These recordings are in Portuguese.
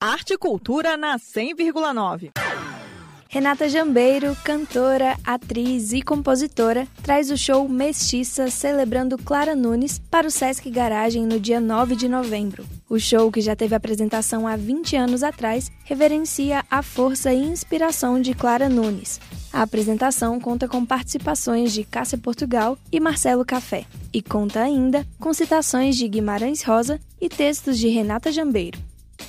Arte e Cultura na 100,9. Renata Jambeiro, cantora, atriz e compositora, traz o show Mestiça celebrando Clara Nunes para o Sesc Garagem no dia 9 de novembro. O show, que já teve apresentação há 20 anos atrás, reverencia a força e inspiração de Clara Nunes. A apresentação conta com participações de Cássia Portugal e Marcelo Café, e conta ainda com citações de Guimarães Rosa e textos de Renata Jambeiro.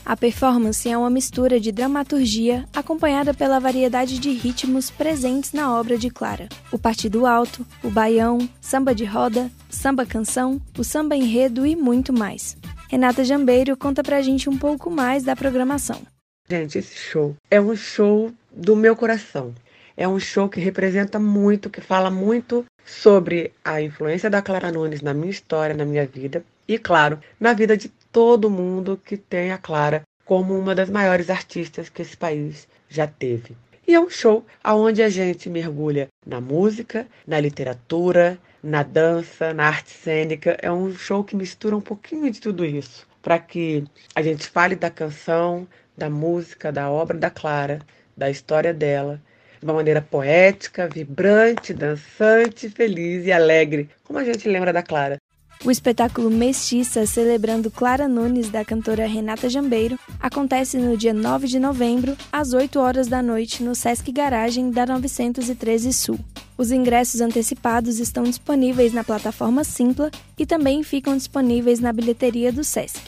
A performance é uma mistura de dramaturgia acompanhada pela variedade de ritmos presentes na obra de Clara: o partido alto, o baião, samba de roda, samba canção, o samba enredo e muito mais. Renata Jambeiro conta pra gente um pouco mais da programação. Gente, esse show é um show do meu coração. É um show que representa muito, que fala muito sobre a influência da Clara Nunes na minha história, na minha vida e, claro, na vida de todo mundo que tem a Clara como uma das maiores artistas que esse país já teve. E é um show onde a gente mergulha na música, na literatura, na dança, na arte cênica. É um show que mistura um pouquinho de tudo isso, para que a gente fale da canção, da música, da obra da Clara, da história dela, de uma maneira poética, vibrante, dançante, feliz e alegre, como a gente lembra da Clara. O espetáculo Mestiça, celebrando Clara Nunes, da cantora Renata Jambeiro, acontece no dia 9 de novembro, às 8 horas da noite, no Sesc Garagem da 913 Sul. Os ingressos antecipados estão disponíveis na plataforma Simpla e também ficam disponíveis na bilheteria do Sesc.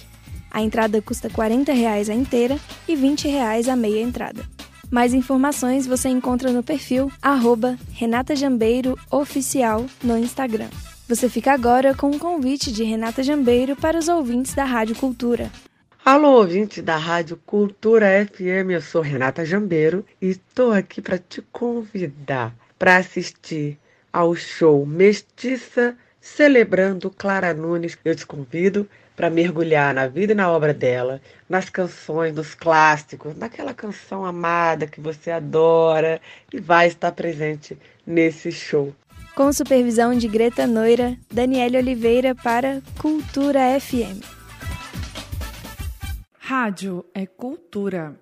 A entrada custa 40 reais a inteira e 20 reais a meia entrada. Mais informações você encontra no perfil arroba Renata Jambeiro Oficial no Instagram. Você fica agora com um convite de Renata Jambeiro para os ouvintes da Rádio Cultura. Alô, ouvintes da Rádio Cultura FM, eu sou Renata Jambeiro e estou aqui para te convidar para assistir ao show Mestiça celebrando Clara Nunes. Eu te convido para mergulhar na vida e na obra dela, nas canções, nos clássicos, naquela canção amada que você adora e vai estar presente nesse show com supervisão de Greta Noira, Daniele Oliveira para Cultura FM. Rádio é cultura.